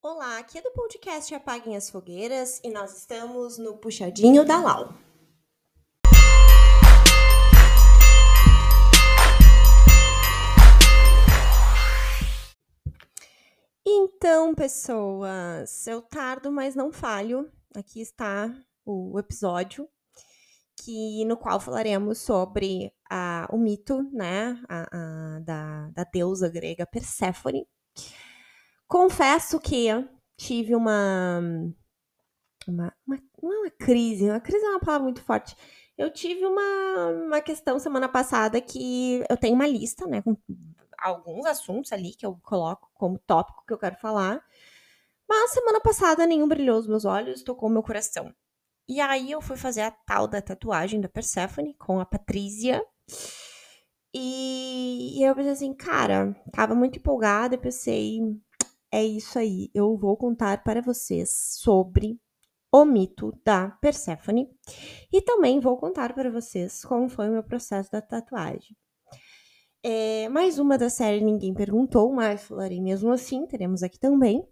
Olá, aqui é do podcast Apaguem as Fogueiras e nós estamos no Puxadinho da Lau. Então, pessoas, eu tardo, mas não falho. Aqui está o episódio que no qual falaremos sobre a, o mito, né, a, a, da, da deusa grega Perséfone. Confesso que tive uma, uma, uma não é uma crise, uma crise é uma palavra muito forte. Eu tive uma, uma questão semana passada que eu tenho uma lista, né, com alguns assuntos ali que eu coloco como tópico que eu quero falar. Mas semana passada nenhum brilhou os meus olhos, tocou meu coração. E aí eu fui fazer a tal da tatuagem da Persephone com a Patrícia. E, eu pensei assim, cara, tava muito empolgada pensei, é isso aí, eu vou contar para vocês sobre o mito da Persephone e também vou contar para vocês como foi o meu processo da tatuagem. É, mais uma da série Ninguém Perguntou, mas falarei mesmo assim, teremos aqui também.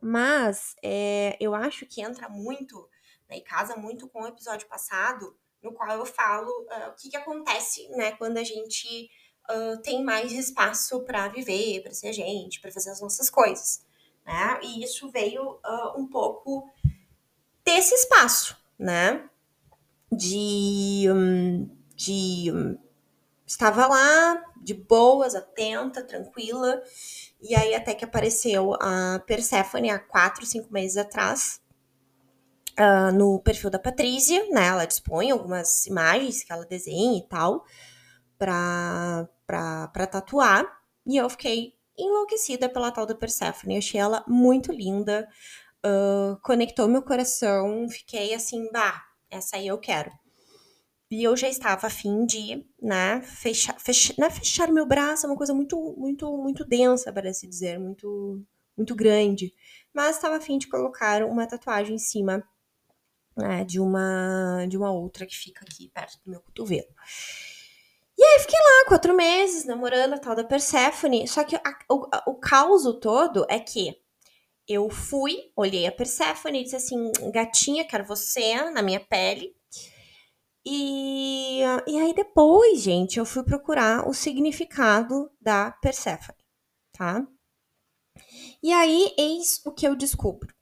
Mas é, eu acho que entra muito, né, e casa muito com o episódio passado, no qual eu falo uh, o que, que acontece né, quando a gente uh, tem mais espaço para viver, para ser gente, para fazer as nossas coisas. Né? E isso veio uh, um pouco desse espaço, né? De, de estava lá, de boas, atenta, tranquila. E aí até que apareceu a Persephone há quatro, cinco meses atrás, uh, no perfil da Patrícia, né? Ela dispõe algumas imagens que ela desenha e tal, pra, pra, pra tatuar. E eu fiquei enlouquecida pela tal da Persephone. Eu achei ela muito linda, uh, conectou meu coração. Fiquei assim, bah, essa aí eu quero. E eu já estava afim de, né, fechar, fechar, né, fechar meu braço, é uma coisa muito, muito, muito densa, para se dizer, muito, muito grande. Mas estava afim de colocar uma tatuagem em cima né, de uma, de uma outra que fica aqui perto do meu cotovelo. E aí fiquei lá quatro meses namorando a tal da Persephone. Só que a, o, o caos todo é que eu fui, olhei a Persephone e disse assim: gatinha, quero você na minha pele. E, e aí depois, gente, eu fui procurar o significado da Perséfone, tá? E aí, eis o que eu descubro,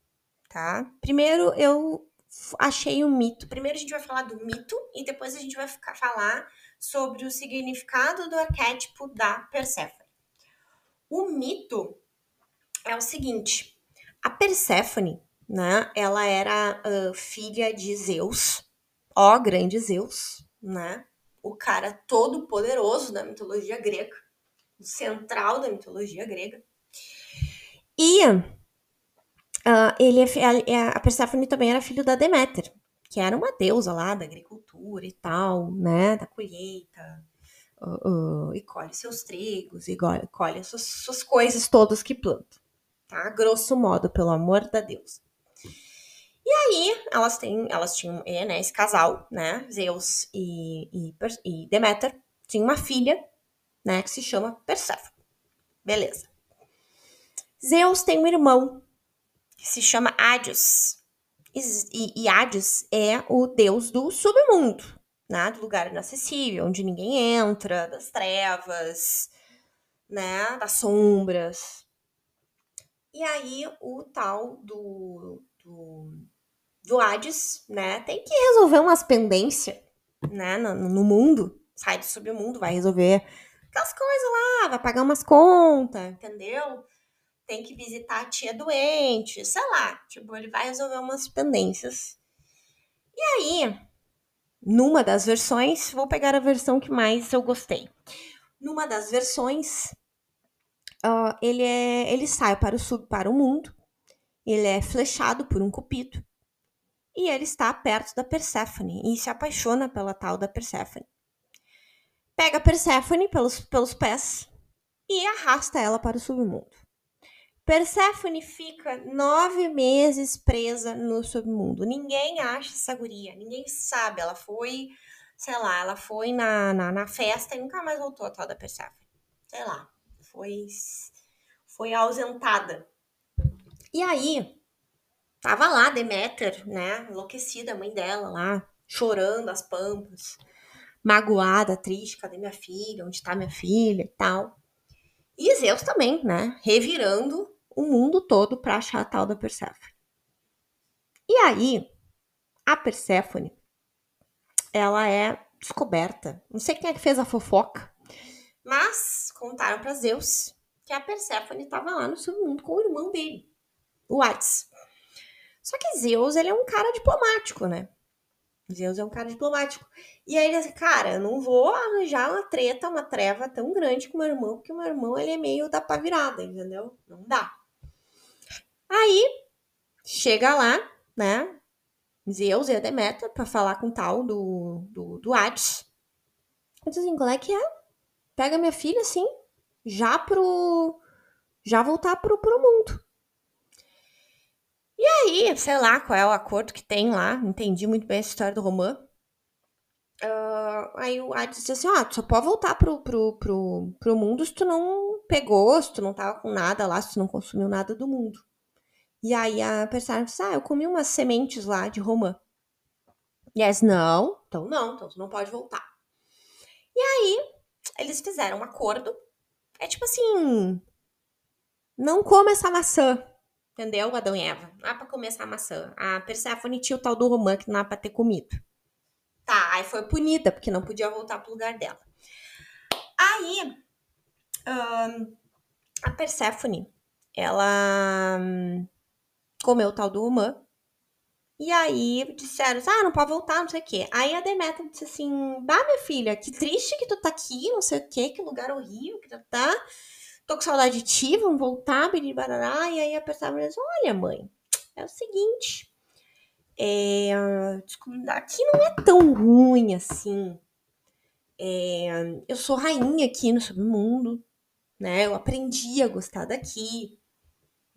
tá? Primeiro, eu achei o um mito. Primeiro a gente vai falar do mito e depois a gente vai ficar, falar sobre o significado do arquétipo da Perséfone. O mito é o seguinte: a Perséfone, né? Ela era uh, filha de Zeus, ó grande Zeus, né? O cara todo poderoso da mitologia grega, o central da mitologia grega. E uh, ele é, é, a Perséfone também era filho da Deméter, que era uma deusa lá da agricultura e tal, né? Da colheita. Uh, uh, e colhe seus trigos, e colhe, colhe suas, suas coisas todas que planta, tá? Grosso modo, pelo amor da deusa. E aí, elas têm, elas tinham, é, né, esse casal, né, Zeus e, e, e Deméter, tinha uma filha, né, que se chama Perséfone. Beleza. Zeus tem um irmão que se chama Hades. E, Hades é o deus do submundo, né, do lugar inacessível, onde ninguém entra, das trevas, né, das sombras. E aí, o tal do, do do Hades, né? Tem que resolver umas pendências, né? No, no mundo. Sai do submundo, vai resolver aquelas coisas lá, vai pagar umas contas, entendeu? Tem que visitar a tia doente, sei lá. Tipo, ele vai resolver umas pendências. E aí, numa das versões, vou pegar a versão que mais eu gostei. Numa das versões, uh, ele, é, ele sai para o sub, para o mundo. Ele é flechado por um cupido e ele está perto da Perséfone e se apaixona pela tal da Perséfone. Pega a Perséfone pelos, pelos pés e arrasta ela para o submundo. Perséfone fica nove meses presa no submundo. Ninguém acha essa guria, ninguém sabe. Ela foi, sei lá, ela foi na, na, na festa e nunca mais voltou a tal da Perséfone. Sei lá, foi, foi ausentada E aí, tava lá Deméter, né, enlouquecida, a mãe dela lá, chorando as pampas, magoada, triste, cadê minha filha, onde tá minha filha e tal. E Zeus também, né, revirando o mundo todo pra achar a tal da Perséfone. E aí, a Perséfone, ela é descoberta. Não sei quem é que fez a fofoca, mas contaram para Zeus que a Perséfone estava lá no submundo com o irmão dele, o Hades. Só que Zeus, ele é um cara diplomático, né? Zeus é um cara diplomático. E aí ele disse, cara, eu não vou arranjar uma treta, uma treva tão grande com meu irmão, porque meu irmão, ele é meio da pá virada, entendeu? Não dá. Aí, chega lá, né? Zeus e a Deméter para falar com o tal do, do, do Hades. Eu disse assim, qual é que é? Pega minha filha, assim, já pro... Já voltar pro, pro mundo. E aí, sei lá qual é o acordo que tem lá, entendi muito bem essa história do Romã. Uh, aí o Hades disse assim, ó, tu só pode voltar pro, pro, pro, pro mundo se tu não pegou, se tu não tava com nada lá, se tu não consumiu nada do mundo. E aí a Persephone disse, ah, eu comi umas sementes lá de romã. E eles, não, então não, então tu não pode voltar. E aí, eles fizeram um acordo. É tipo assim, não come essa maçã, entendeu, Adão e Eva? Não dá pra comer essa maçã. A Persephone tinha o tal do romã que não dá pra ter comido. Tá, aí foi punida, porque não podia voltar pro lugar dela. Aí, um, a Persephone, ela comeu o tal do humã. E aí disseram, ah, não pode voltar, não sei o quê. Aí a Demetra disse assim, bah, minha filha, que triste que tu tá aqui, não sei o quê, que lugar horrível que tu tá. Tô com saudade de ti, vamos voltar, biribarará. E aí a pessoa disse, olha, mãe, é o seguinte, é, aqui não é tão ruim assim. É, eu sou rainha aqui no submundo, né? Eu aprendi a gostar daqui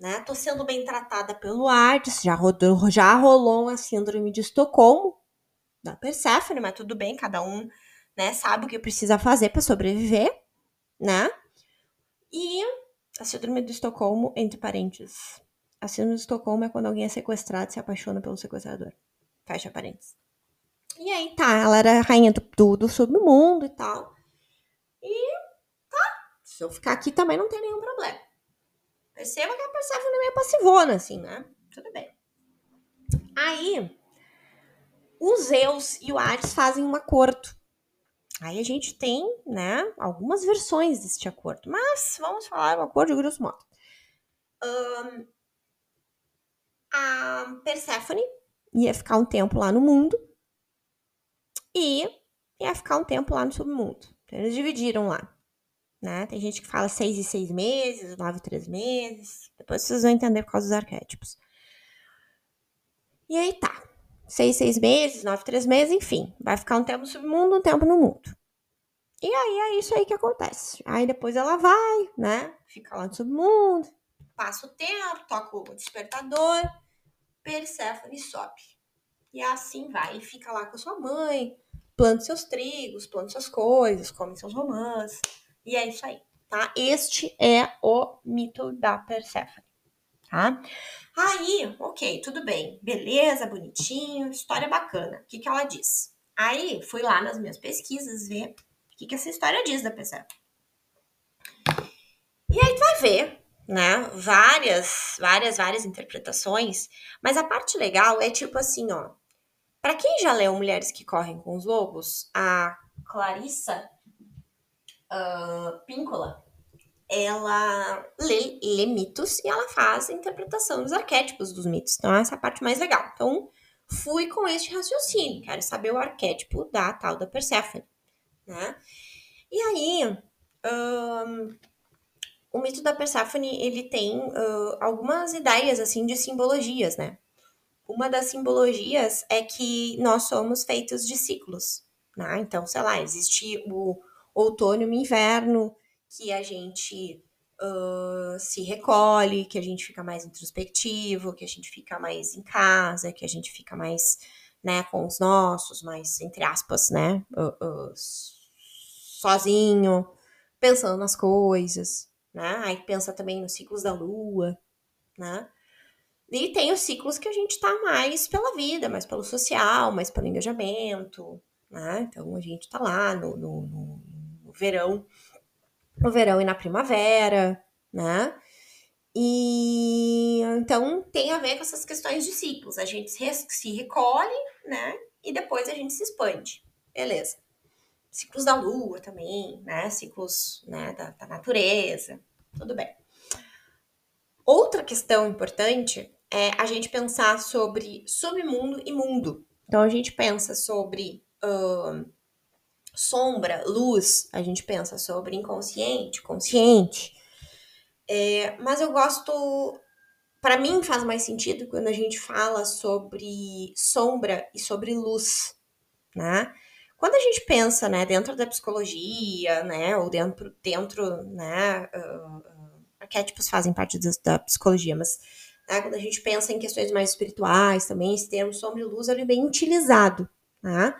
né? Tô sendo bem tratada pelo Hades, já, rodou, já rolou a síndrome de Estocolmo da Persephone, mas tudo bem, cada um, né, sabe o que precisa fazer para sobreviver, né? E a síndrome de Estocolmo, entre parênteses. A síndrome de Estocolmo é quando alguém é sequestrado e se apaixona pelo sequestrador. Fecha parênteses. E aí tá, ela era rainha do, do submundo e tal. E tá, se eu ficar aqui também não tem nenhum problema. Perceba que a Persephone é meio passivona, assim, né? Tudo bem. Aí, os Zeus e o Hades fazem um acordo. Aí a gente tem, né, algumas versões deste acordo, mas vamos falar o acordo de grosso modo. Um, a Persephone ia ficar um tempo lá no mundo e ia ficar um tempo lá no submundo. Então, eles dividiram lá né? Tem gente que fala seis e seis meses, nove e três meses. Depois vocês vão entender por causa dos arquétipos. E aí tá. Seis, seis meses, nove, três meses, enfim. Vai ficar um tempo no submundo, um tempo no mundo. E aí é isso aí que acontece. Aí depois ela vai, né? Fica lá no submundo, passa o tempo, toca o despertador, Persephone sobe. E assim vai, e fica lá com a sua mãe, planta seus trigos, planta suas coisas, come seus romãs. E é isso aí, tá? Este é o mito da Persephone, tá? Aí, ok, tudo bem, beleza, bonitinho, história bacana. O que, que ela diz? Aí, fui lá nas minhas pesquisas ver o que, que essa história diz da Persephone. E aí tu vai ver, né, várias, várias, várias interpretações, mas a parte legal é tipo assim, ó. Para quem já leu Mulheres que Correm com os Lobos, a Clarissa uh, Píncola, ela lê, lê, mitos e ela faz a interpretação dos arquétipos dos mitos. Então, essa é a parte mais legal. Então, fui com este raciocínio. Quero saber o arquétipo da tal da Perséfone, né? E aí, o mito da Perséfone, ele tem uh, algumas ideias, assim, de simbologias, né? Uma das simbologias é que nós somos feitos de ciclos, né? Então, sei lá, existe o outono e inverno, que a gente uh, se recolhe, que a gente fica mais introspectivo, que a gente fica mais em casa, que a gente fica mais né, com os nossos, mais, entre aspas, né, uh, uh, sozinho, pensando nas coisas, né? Aí pensa também nos ciclos da lua, né? E tem os ciclos que a gente tá mais pela vida, mais pelo social, mais pelo engajamento, né? Então a gente tá lá no, no, no, no verão, no verão e na primavera, né? E então tem a ver com essas questões de ciclos. A gente se, recolhe, né? E depois a gente se expande. Beleza. Ciclos da lua também, né? Ciclos né, da, da natureza. Tudo bem. Outra questão importante é a gente pensar sobre submundo e mundo. Então a gente pensa sobre uh, sombra, luz, a gente pensa sobre inconsciente, consciente. É, mas eu gosto. Para mim faz mais sentido quando a gente fala sobre sombra e sobre luz, né? Quando a gente pensa, né, dentro da psicologia, né, ou dentro, dentro, né, uh, arquétipos fazem parte da, psicologia, mas né? Quando a gente pensa em questões mais espirituais também, esse termo sombra e luz ele é bem utilizado. Tá?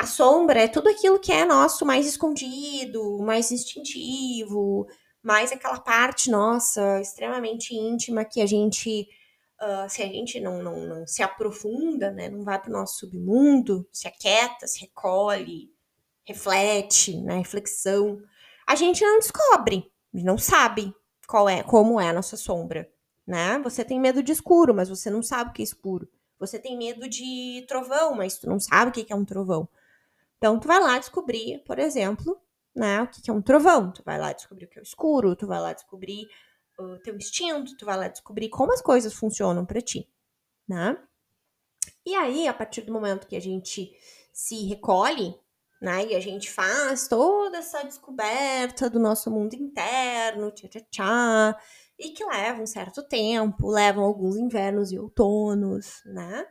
A sombra é tudo aquilo que é nosso mais escondido, mais instintivo, mais aquela parte nossa extremamente íntima que a gente, uh, se a gente não, não, não se aprofunda, né, não vai para o nosso submundo, se aquieta, se recolhe, reflete, né, reflexão, a gente não descobre, não sabe qual é, como é a nossa sombra né? Você tem medo de escuro, mas você não sabe o que é escuro. Você tem medo de trovão, mas tu não sabe o que é um trovão. Então, tu vai lá descobrir, por exemplo, né, o que é um trovão. Tu vai lá descobrir o que é o escuro, tu vai lá descobrir o teu instinto, tu vai lá descobrir como as coisas funcionam para ti, né? E aí, a partir do momento que a gente se recolhe, né, e a gente faz toda essa descoberta do nosso mundo interno, tchá, tchá, tchá, e que levam um certo tempo, levam alguns invernos e outonos, né?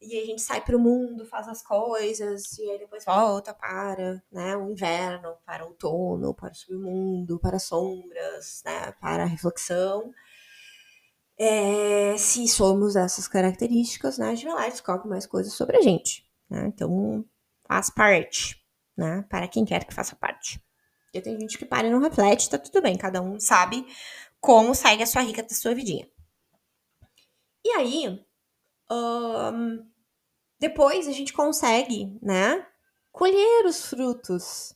E a gente sai para o mundo, faz as coisas, e aí depois volta para né, o inverno, para o outono, para o submundo, para as sombras, né, para a reflexão. É, se somos essas características, né, a gente vai lá e descobre mais coisas sobre a gente. Né? Então, faz parte, né? Para quem quer que faça parte. E tem gente que para e não reflete, tá tudo bem, cada um sabe como segue a sua rica da sua vidinha. E aí, um, depois a gente consegue, né, colher os frutos,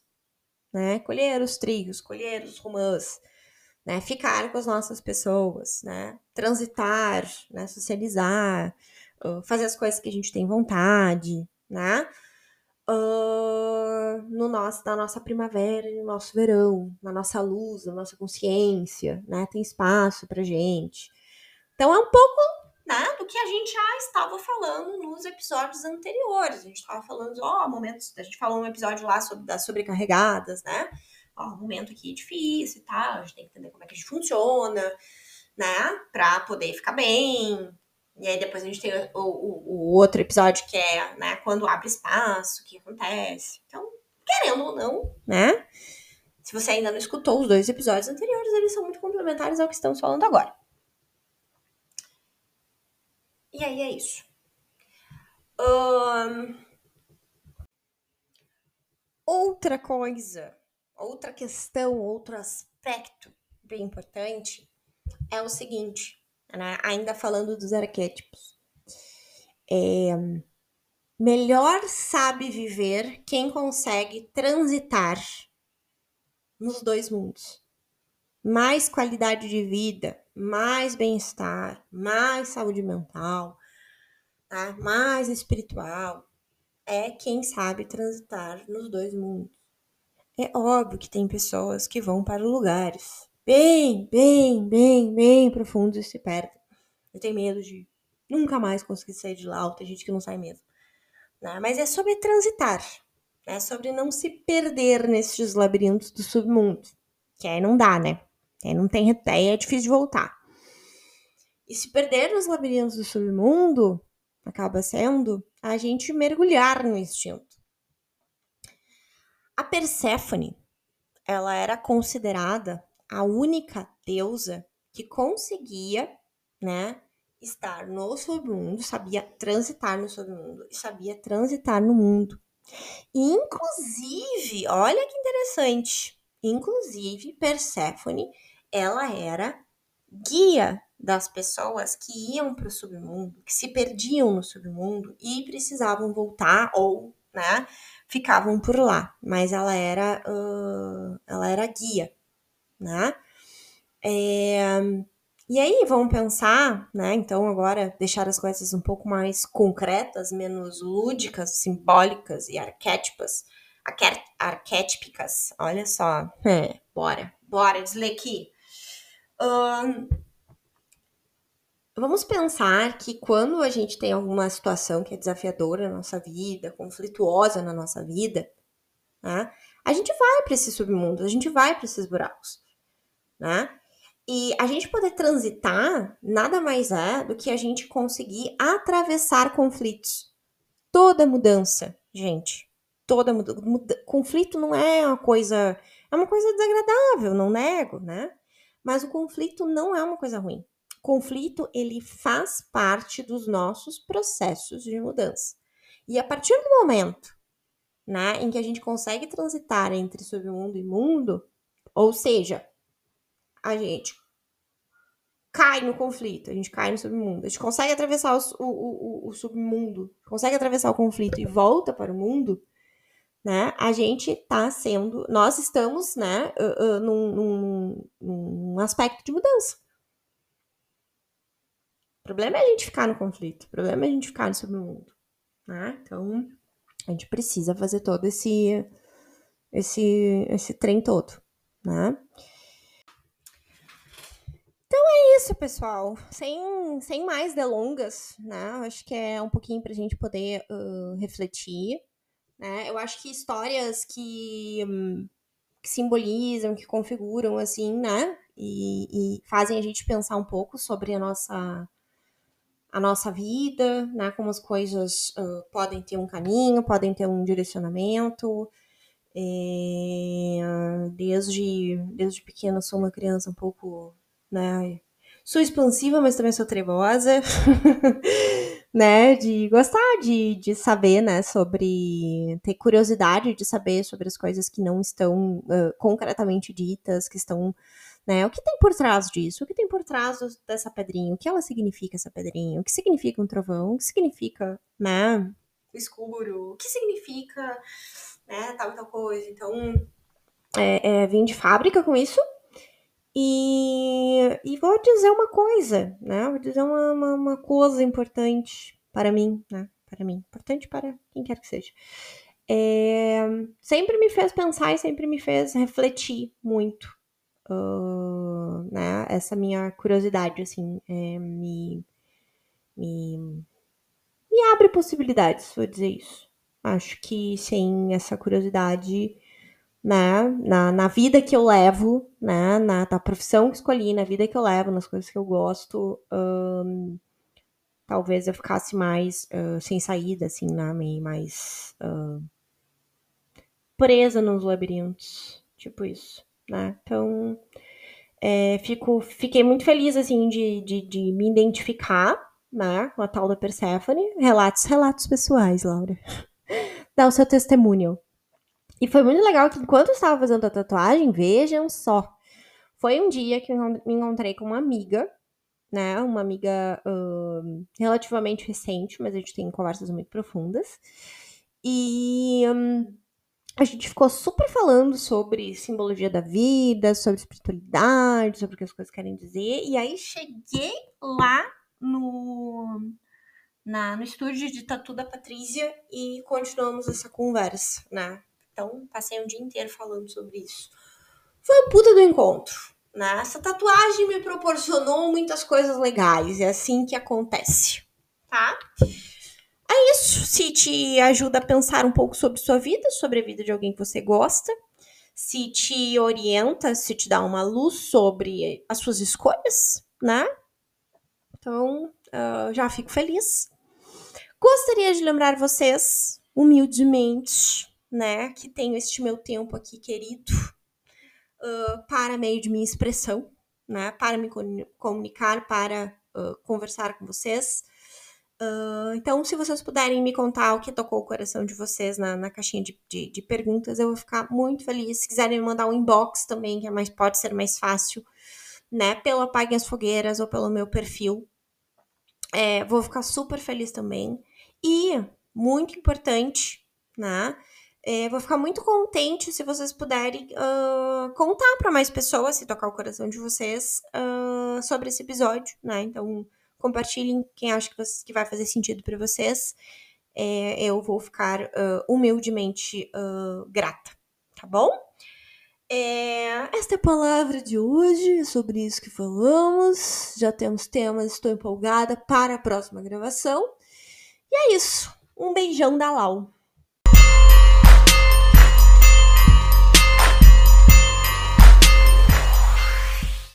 né, colher os trigos, colher os romãs, né, ficar com as nossas pessoas, né, transitar, né, socializar, fazer as coisas que a gente tem vontade, né, uh, no nosso, na nossa primavera e no nosso verão, na nossa luz, na nossa consciência, né? Tem espaço pra gente. Então é um pouco né, do que a gente já estava falando nos episódios anteriores. A gente estava falando, ó, momentos. A gente falou um episódio lá sobre das sobrecarregadas, né? Ó, momento aqui difícil e tal, a gente tem que entender como é que a gente funciona, né? Pra poder ficar bem, e aí depois a gente tem o, o, o, outro episódio que é, né, quando abre espaço, o que acontece. Então, querendo ou não, né? Se você ainda não escutou os dois episódios anteriores, eles são muito complementares ao que estamos falando agora. E aí é isso. Um... Outra coisa, outra questão, outro aspecto bem importante é o seguinte né? ainda falando dos arquétipos. É, melhor sabe viver quem consegue transitar nos dois mundos. Mais qualidade de vida, mais bem-estar, mais saúde mental, tá? mais espiritual, é quem sabe transitar nos dois mundos. É óbvio que tem pessoas que vão para lugares bem, bem, bem, bem profundos e se perdem. Eu tenho medo de nunca mais conseguir sair de lá, ou tem gente que não sai mesmo. Né? Mas é sobre transitar, é sobre não se perder nesses labirintos do submundo. Que aí não dá, né? Aí não tem aí é difícil de voltar. E se perder nos labirintos do submundo acaba sendo a gente mergulhar no instinto. A Perséfone, ela era considerada a única deusa que conseguia, né, estar no submundo, sabia transitar no submundo e sabia transitar no mundo. E, inclusive, olha que interessante, inclusive Perséfone, ela era guia das pessoas que iam para o submundo, que se perdiam no submundo e precisavam voltar ou, né, ficavam por lá. Mas ela era, uh, ela era guia, né? É, e aí, vamos pensar, né? Então, agora, deixar as coisas um pouco mais concretas, menos lúdicas, simbólicas e arquétipas. Arquétipicas. Olha só. É, bora, bora, desler vamos pensar que quando a gente tem alguma situação que é desafiadora na nossa vida, conflituosa na nossa vida, né? A gente vai para esses submundos, a gente vai para esses buracos, né? E a gente poder transitar nada mais é do que a gente conseguir atravessar conflitos. Toda mudança, gente, toda mudança. Muda, conflito não é uma coisa. É uma coisa desagradável, não nego, né? Mas o conflito não é uma coisa ruim. conflito, ele faz parte dos nossos processos de mudança. E a partir do momento né, em que a gente consegue transitar entre submundo e mundo, ou seja, a gente cai no conflito, a gente cai no submundo, a gente consegue atravessar o, o, o, o submundo, consegue atravessar o conflito e volta para o mundo, né? A gente tá sendo, nós estamos, né, uh, uh, num, num, num aspecto de mudança. O problema é a gente ficar no conflito, o problema é a gente ficar no submundo, né? Então, a gente precisa fazer todo esse esse esse trem todo, né? Então é isso, pessoal. Sem, sem mais delongas, né? Acho que é um pouquinho para a gente poder uh, refletir. Né? Eu acho que histórias que, que, simbolizam, que configuram, assim, né? E, e, fazem a gente pensar um pouco sobre a nossa, a nossa vida, né? Como as coisas uh, podem ter um caminho, podem ter um direcionamento. É, desde, desde pequena sou uma criança um pouco né? Sou expansiva, mas também sou trevosa, né? De gostar de, de saber, né? Sobre. ter curiosidade de saber sobre as coisas que não estão uh, concretamente ditas, que estão. Né? O que tem por trás disso? O que tem por trás dessa pedrinha? O que ela significa, essa pedrinha? O que significa um trovão? O que significa, né? O escuro? O que significa, né? Tal e tal coisa. Então, é, é, vim de fábrica com isso, e, e vou dizer uma coisa, né? Vou dizer uma, uma, uma, coisa importante para mim, né? Para mim, importante para quem quer que seja. É, sempre me fez pensar e sempre me fez refletir muito, uh, né? Essa minha curiosidade, assim, é, me, me, me abre possibilidades, vou dizer isso. Acho que sem essa curiosidade né, na, na vida que eu levo, né, na, na profissão que escolhi, na vida que eu levo, nas coisas que eu gosto, um, talvez eu ficasse mais uh, sem saída, assim, né, mais uh, presa nos labirintos, tipo isso, né, então é, fico, fiquei muito feliz, assim, de, de, de me identificar, né, com a tal da Persephone, relatos, relatos pessoais, Laura, dá o seu testemunho, e foi muito legal que enquanto eu estava fazendo a tatuagem, vejam só. Foi um dia que eu me encontrei com uma amiga, né? Uma amiga uh, relativamente recente, mas a gente tem conversas muito profundas. E um, a gente ficou super falando sobre simbologia da vida, sobre espiritualidade, sobre o que as coisas querem dizer. E aí cheguei lá no, na, no estúdio de tatu da Patrícia e continuamos essa conversa, né? Então, passei um dia inteiro falando sobre isso. Foi o puta do encontro, né? Essa tatuagem me proporcionou muitas coisas legais, é assim que acontece, tá? É isso. Se te ajuda a pensar um pouco sobre sua vida, sobre a vida de alguém que você gosta, se te orienta, se te dá uma luz sobre as suas escolhas, né? Então, uh, já fico feliz. Gostaria de lembrar vocês, humildemente, né, que tenho este meu tempo aqui querido uh, para meio de minha expressão, né, para me comunicar, para uh, conversar com vocês. Uh, então, se vocês puderem me contar o que tocou o coração de vocês na, na caixinha de, de, de, perguntas, eu vou ficar muito feliz. Se quiserem me mandar um inbox também, que é mais, pode ser mais fácil, né, pelo Apaguem as Fogueiras ou pelo meu perfil. É, vou ficar super feliz também. E, muito importante, né? É, vou ficar muito contente se vocês puderem uh, contar para mais pessoas, se tocar o coração de vocês, uh, sobre esse episódio, né? Então, compartilhem quem acha que, vocês, que vai fazer sentido para vocês. É, eu vou ficar uh, humildemente grata, tá bom? É, esta é a palavra de hoje, é sobre isso que falamos. Já temos temas, estou empolgada para a próxima gravação. E é isso. Um beijão da Lau.